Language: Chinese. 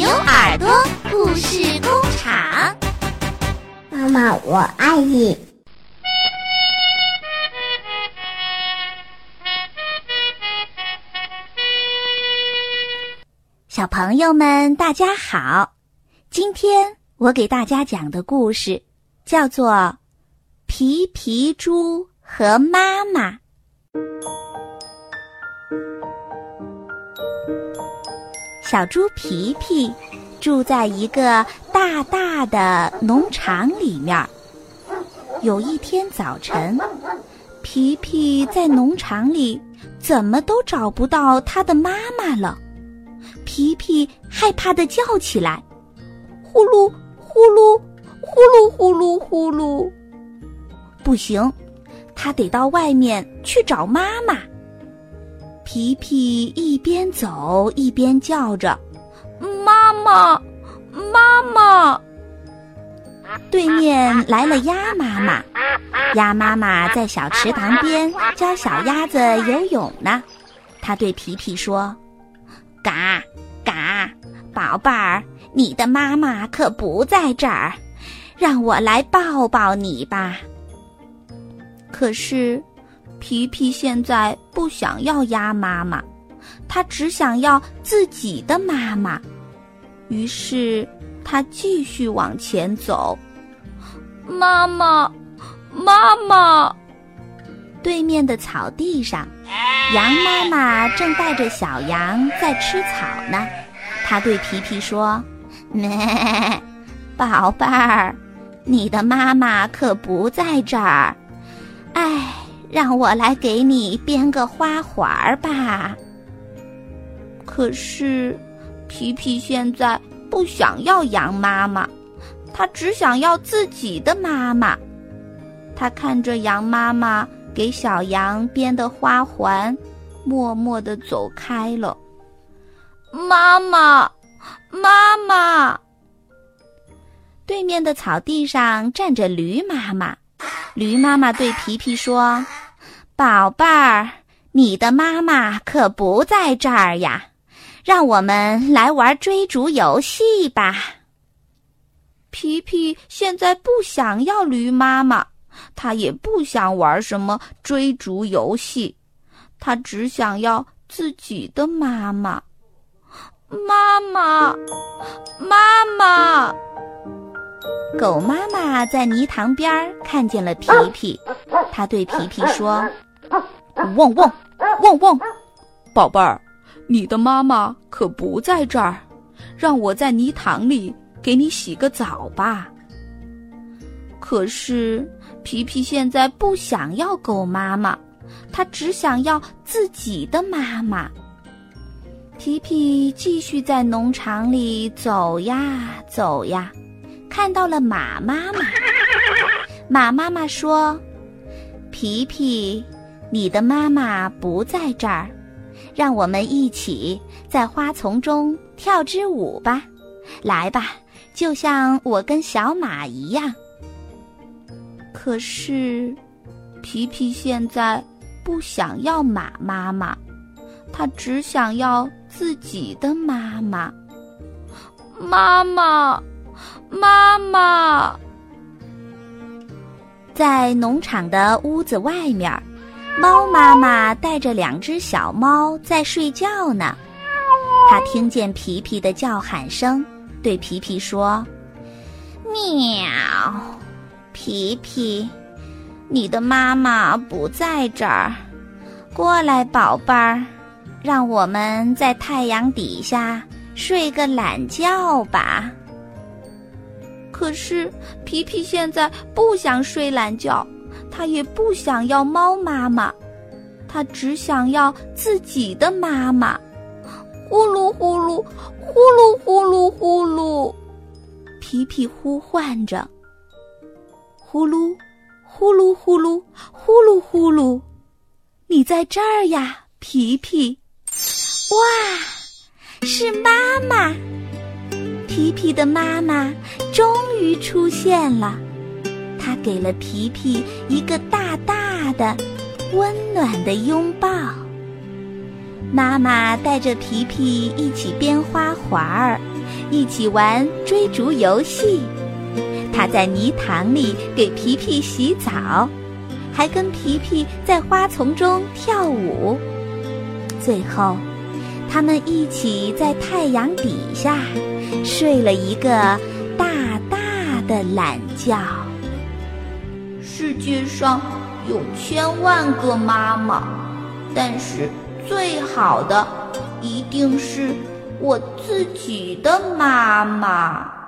牛耳朵故事工厂。妈妈，我爱你。小朋友们，大家好！今天我给大家讲的故事叫做《皮皮猪和妈妈》。小猪皮皮住在一个大大的农场里面。有一天早晨，皮皮在农场里怎么都找不到他的妈妈了。皮皮害怕的叫起来：“呼噜呼噜，呼噜呼噜呼噜！”不行，他得到外面去找妈妈。皮皮一边走一边叫着：“妈妈，妈妈！”对面来了鸭妈妈，鸭妈妈在小池塘边教小鸭子游泳呢。她对皮皮说：“嘎嘎，宝贝儿，你的妈妈可不在这儿，让我来抱抱你吧。”可是。皮皮现在不想要鸭妈妈，他只想要自己的妈妈。于是他继续往前走。妈妈，妈妈！对面的草地上，羊妈妈正带着小羊在吃草呢。他对皮皮说：“咩，宝贝儿，你的妈妈可不在这儿。哎。”让我来给你编个花环儿吧。可是，皮皮现在不想要羊妈妈，他只想要自己的妈妈。他看着羊妈妈给小羊编的花环，默默的走开了。妈妈，妈妈！对面的草地上站着驴妈妈。驴妈妈对皮皮说：“宝贝儿，你的妈妈可不在这儿呀，让我们来玩追逐游戏吧。”皮皮现在不想要驴妈妈，他也不想玩什么追逐游戏，他只想要自己的妈妈。妈妈，妈妈。狗妈妈在泥塘边看见了皮皮，它对皮皮说：“汪汪，汪汪，宝贝儿，你的妈妈可不在这儿，让我在泥塘里给你洗个澡吧。”可是皮皮现在不想要狗妈妈，他只想要自己的妈妈。皮皮继续在农场里走呀走呀。看到了马妈妈，马妈妈说：“皮皮，你的妈妈不在这儿，让我们一起在花丛中跳支舞吧，来吧，就像我跟小马一样。”可是，皮皮现在不想要马妈妈，他只想要自己的妈妈。妈妈。妈妈，在农场的屋子外面，猫妈妈带着两只小猫在睡觉呢。它听见皮皮的叫喊声，对皮皮说：“喵，皮皮，你的妈妈不在这儿，过来，宝贝儿，让我们在太阳底下睡个懒觉吧。”可是皮皮现在不想睡懒觉，他也不想要猫妈妈，他只想要自己的妈妈。呼噜呼噜，呼噜呼噜呼噜，皮皮呼唤着。呼噜，呼噜呼噜，呼噜呼噜，你在这儿呀，皮皮！哇，是妈妈。皮皮的妈妈终于出现了，他给了皮皮一个大大的、温暖的拥抱。妈妈带着皮皮一起编花环儿，一起玩追逐游戏。她在泥塘里给皮皮洗澡，还跟皮皮在花丛中跳舞。最后，他们一起在太阳底下睡了一个大大的懒觉。世界上有千万个妈妈，但是最好的一定是我自己的妈妈。